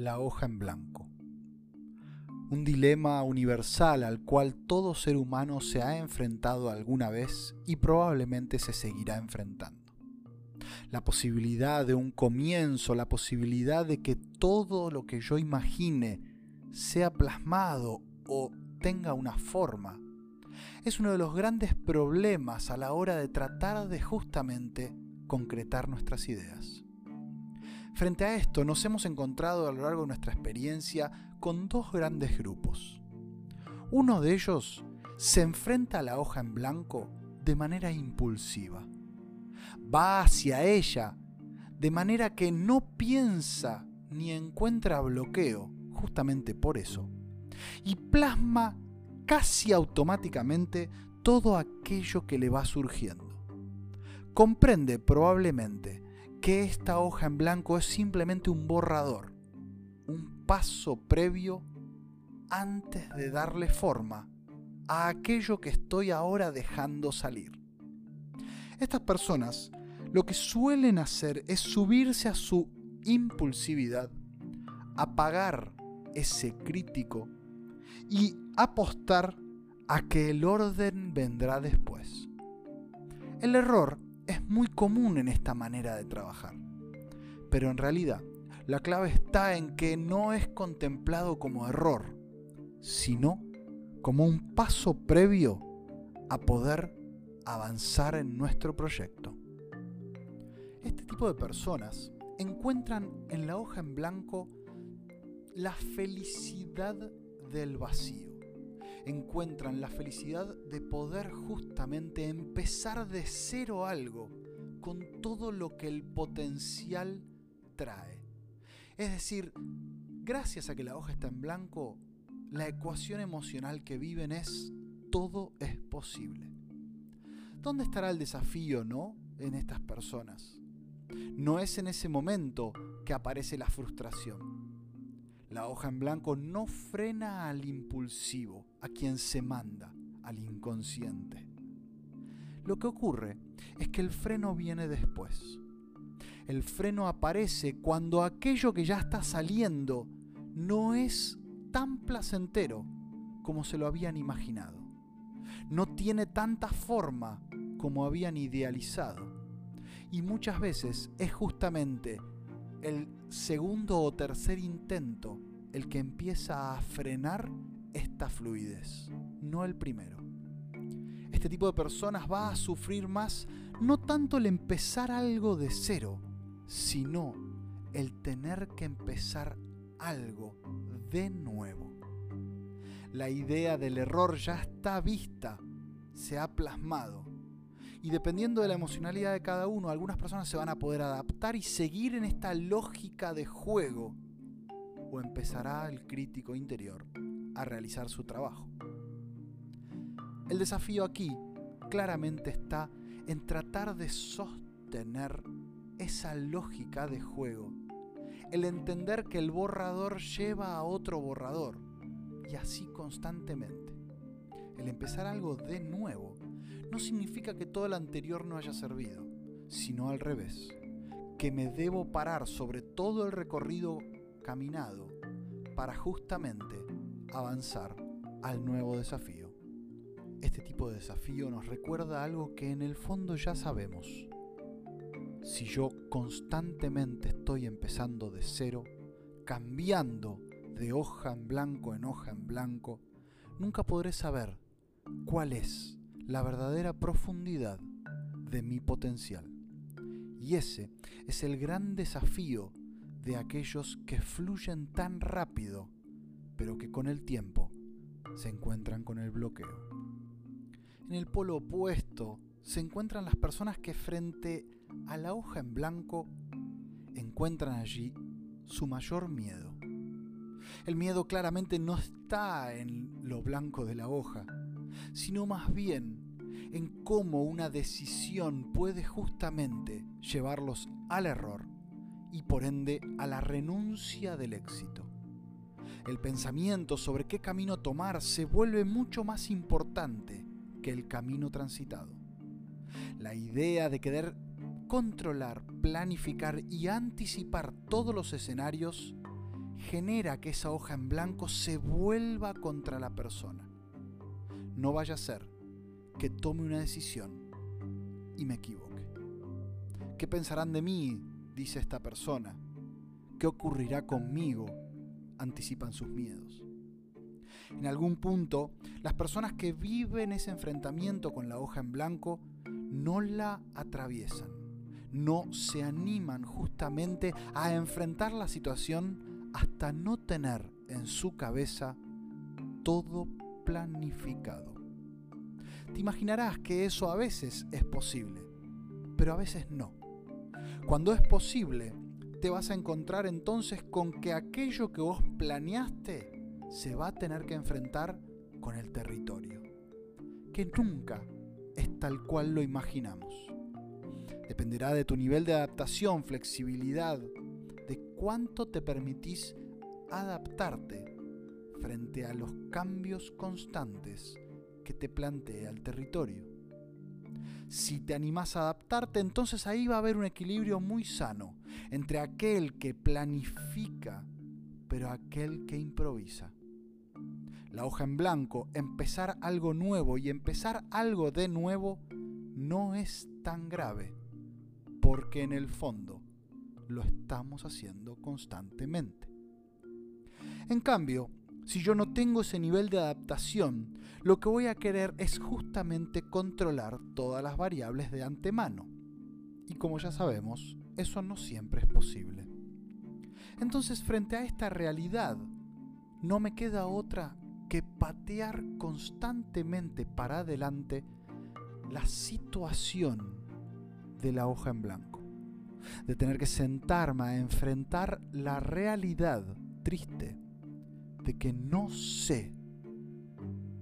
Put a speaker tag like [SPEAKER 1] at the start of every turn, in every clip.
[SPEAKER 1] La hoja en blanco. Un dilema universal al cual todo ser humano se ha enfrentado alguna vez y probablemente se seguirá enfrentando. La posibilidad de un comienzo, la posibilidad de que todo lo que yo imagine sea plasmado o tenga una forma, es uno de los grandes problemas a la hora de tratar de justamente concretar nuestras ideas. Frente a esto nos hemos encontrado a lo largo de nuestra experiencia con dos grandes grupos. Uno de ellos se enfrenta a la hoja en blanco de manera impulsiva. Va hacia ella de manera que no piensa ni encuentra bloqueo, justamente por eso, y plasma casi automáticamente todo aquello que le va surgiendo. Comprende probablemente que esta hoja en blanco es simplemente un borrador, un paso previo antes de darle forma a aquello que estoy ahora dejando salir. Estas personas lo que suelen hacer es subirse a su impulsividad, apagar ese crítico y apostar a que el orden vendrá después. El error es muy común en esta manera de trabajar, pero en realidad la clave está en que no es contemplado como error, sino como un paso previo a poder avanzar en nuestro proyecto. Este tipo de personas encuentran en la hoja en blanco la felicidad del vacío. Encuentran la felicidad de poder justamente empezar de cero algo con todo lo que el potencial trae. Es decir, gracias a que la hoja está en blanco, la ecuación emocional que viven es todo es posible. ¿Dónde estará el desafío, no? En estas personas. No es en ese momento que aparece la frustración la hoja en blanco no frena al impulsivo, a quien se manda, al inconsciente. Lo que ocurre es que el freno viene después. El freno aparece cuando aquello que ya está saliendo no es tan placentero como se lo habían imaginado. No tiene tanta forma como habían idealizado. Y muchas veces es justamente el segundo o tercer intento el que empieza a frenar esta fluidez, no el primero. Este tipo de personas va a sufrir más no tanto el empezar algo de cero, sino el tener que empezar algo de nuevo. La idea del error ya está vista, se ha plasmado y dependiendo de la emocionalidad de cada uno, algunas personas se van a poder adaptar y seguir en esta lógica de juego. O empezará el crítico interior a realizar su trabajo. El desafío aquí claramente está en tratar de sostener esa lógica de juego. El entender que el borrador lleva a otro borrador. Y así constantemente. El empezar algo de nuevo no significa que todo lo anterior no haya servido, sino al revés, que me debo parar sobre todo el recorrido caminado para justamente avanzar al nuevo desafío. Este tipo de desafío nos recuerda algo que en el fondo ya sabemos. Si yo constantemente estoy empezando de cero, cambiando de hoja en blanco en hoja en blanco, nunca podré saber cuál es la verdadera profundidad de mi potencial. Y ese es el gran desafío de aquellos que fluyen tan rápido, pero que con el tiempo se encuentran con el bloqueo. En el polo opuesto se encuentran las personas que frente a la hoja en blanco encuentran allí su mayor miedo. El miedo claramente no está en lo blanco de la hoja, sino más bien en cómo una decisión puede justamente llevarlos al error y por ende a la renuncia del éxito. El pensamiento sobre qué camino tomar se vuelve mucho más importante que el camino transitado. La idea de querer controlar, planificar y anticipar todos los escenarios genera que esa hoja en blanco se vuelva contra la persona. No vaya a ser que tome una decisión y me equivoque. ¿Qué pensarán de mí? dice esta persona. ¿Qué ocurrirá conmigo? anticipan sus miedos. En algún punto, las personas que viven ese enfrentamiento con la hoja en blanco no la atraviesan, no se animan justamente a enfrentar la situación hasta no tener en su cabeza todo planificado. Te imaginarás que eso a veces es posible, pero a veces no. Cuando es posible, te vas a encontrar entonces con que aquello que vos planeaste se va a tener que enfrentar con el territorio, que nunca es tal cual lo imaginamos. Dependerá de tu nivel de adaptación, flexibilidad, de cuánto te permitís adaptarte frente a los cambios constantes que te plantea el territorio. Si te animás a adaptarte, entonces ahí va a haber un equilibrio muy sano entre aquel que planifica, pero aquel que improvisa. La hoja en blanco, empezar algo nuevo y empezar algo de nuevo no es tan grave, porque en el fondo lo estamos haciendo constantemente. En cambio, si yo no tengo ese nivel de adaptación, lo que voy a querer es justamente controlar todas las variables de antemano. Y como ya sabemos, eso no siempre es posible. Entonces, frente a esta realidad, no me queda otra que patear constantemente para adelante la situación de la hoja en blanco. De tener que sentarme a enfrentar la realidad triste de que no sé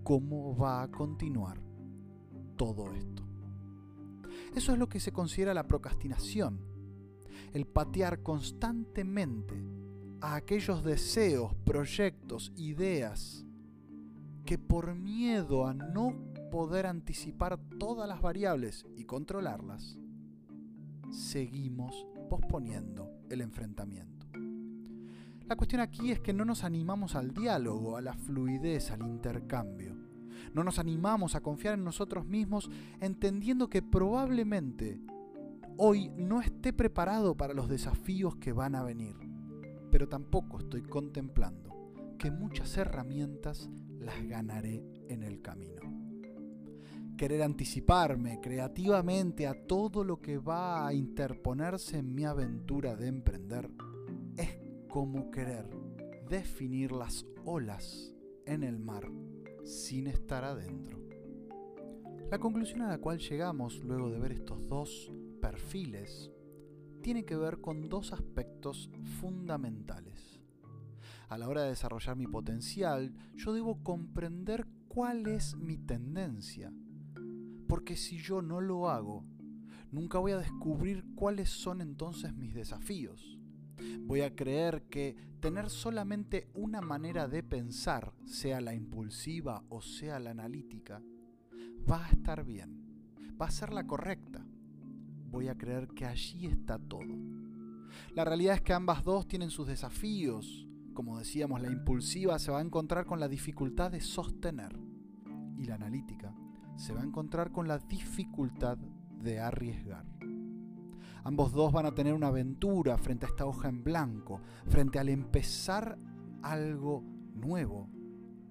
[SPEAKER 1] cómo va a continuar todo esto. Eso es lo que se considera la procrastinación, el patear constantemente a aquellos deseos, proyectos, ideas que por miedo a no poder anticipar todas las variables y controlarlas, seguimos posponiendo el enfrentamiento. La cuestión aquí es que no nos animamos al diálogo, a la fluidez, al intercambio. No nos animamos a confiar en nosotros mismos entendiendo que probablemente hoy no esté preparado para los desafíos que van a venir. Pero tampoco estoy contemplando que muchas herramientas las ganaré en el camino. Querer anticiparme creativamente a todo lo que va a interponerse en mi aventura de emprender como querer definir las olas en el mar sin estar adentro. La conclusión a la cual llegamos luego de ver estos dos perfiles tiene que ver con dos aspectos fundamentales. A la hora de desarrollar mi potencial, yo debo comprender cuál es mi tendencia, porque si yo no lo hago, nunca voy a descubrir cuáles son entonces mis desafíos voy a creer que tener solamente una manera de pensar, sea la impulsiva o sea la analítica, va a estar bien, va a ser la correcta. Voy a creer que allí está todo. La realidad es que ambas dos tienen sus desafíos. Como decíamos, la impulsiva se va a encontrar con la dificultad de sostener y la analítica se va a encontrar con la dificultad de arriesgar. Ambos dos van a tener una aventura frente a esta hoja en blanco, frente al empezar algo nuevo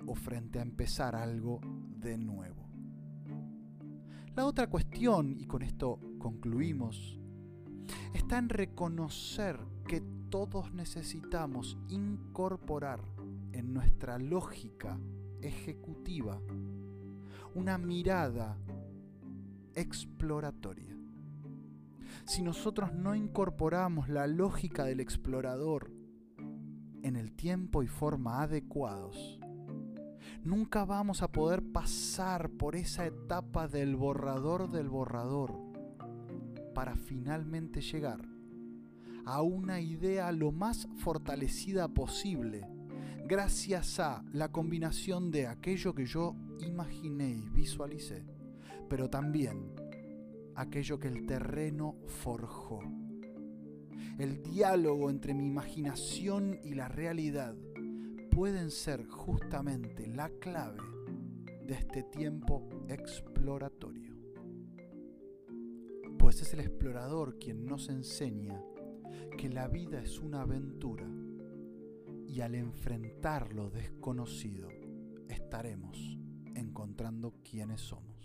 [SPEAKER 1] o frente a empezar algo de nuevo. La otra cuestión, y con esto concluimos, está en reconocer que todos necesitamos incorporar en nuestra lógica ejecutiva una mirada exploratoria si nosotros no incorporamos la lógica del explorador en el tiempo y forma adecuados, nunca vamos a poder pasar por esa etapa del borrador del borrador para finalmente llegar a una idea lo más fortalecida posible gracias a la combinación de aquello que yo imaginé y visualicé, pero también aquello que el terreno forjó. El diálogo entre mi imaginación y la realidad pueden ser justamente la clave de este tiempo exploratorio. Pues es el explorador quien nos enseña que la vida es una aventura y al enfrentar lo desconocido estaremos encontrando quiénes somos.